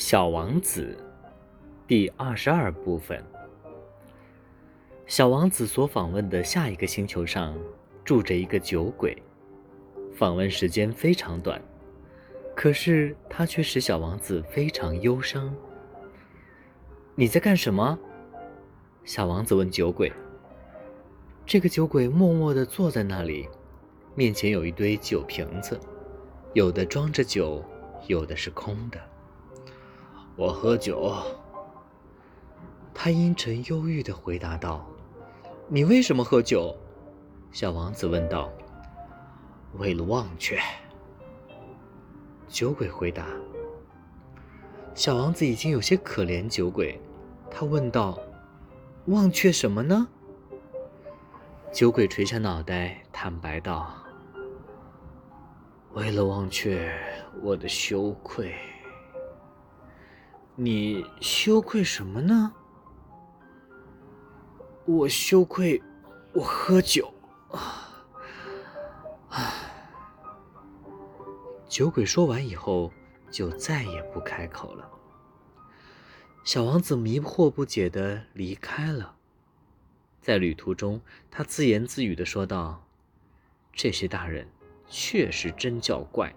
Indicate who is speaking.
Speaker 1: 小王子，第二十二部分。小王子所访问的下一个星球上，住着一个酒鬼。访问时间非常短，可是他却使小王子非常忧伤。你在干什么？小王子问酒鬼。这个酒鬼默默地坐在那里，面前有一堆酒瓶子，有的装着酒，有的是空的。
Speaker 2: 我喝酒。
Speaker 1: 他阴沉忧郁地回答道：“你为什么喝酒？”小王子问道。
Speaker 2: “为了忘却。”
Speaker 1: 酒鬼回答。小王子已经有些可怜酒鬼，他问道：“忘却什么呢？”酒鬼垂下脑袋，坦白道：“
Speaker 2: 为了忘却我的羞愧。”
Speaker 1: 你羞愧什么呢？
Speaker 2: 我羞愧，我喝酒。啊！
Speaker 1: 酒鬼说完以后，就再也不开口了。小王子迷惑不解的离开了。在旅途中，他自言自语的说道：“这些大人确实真叫怪。”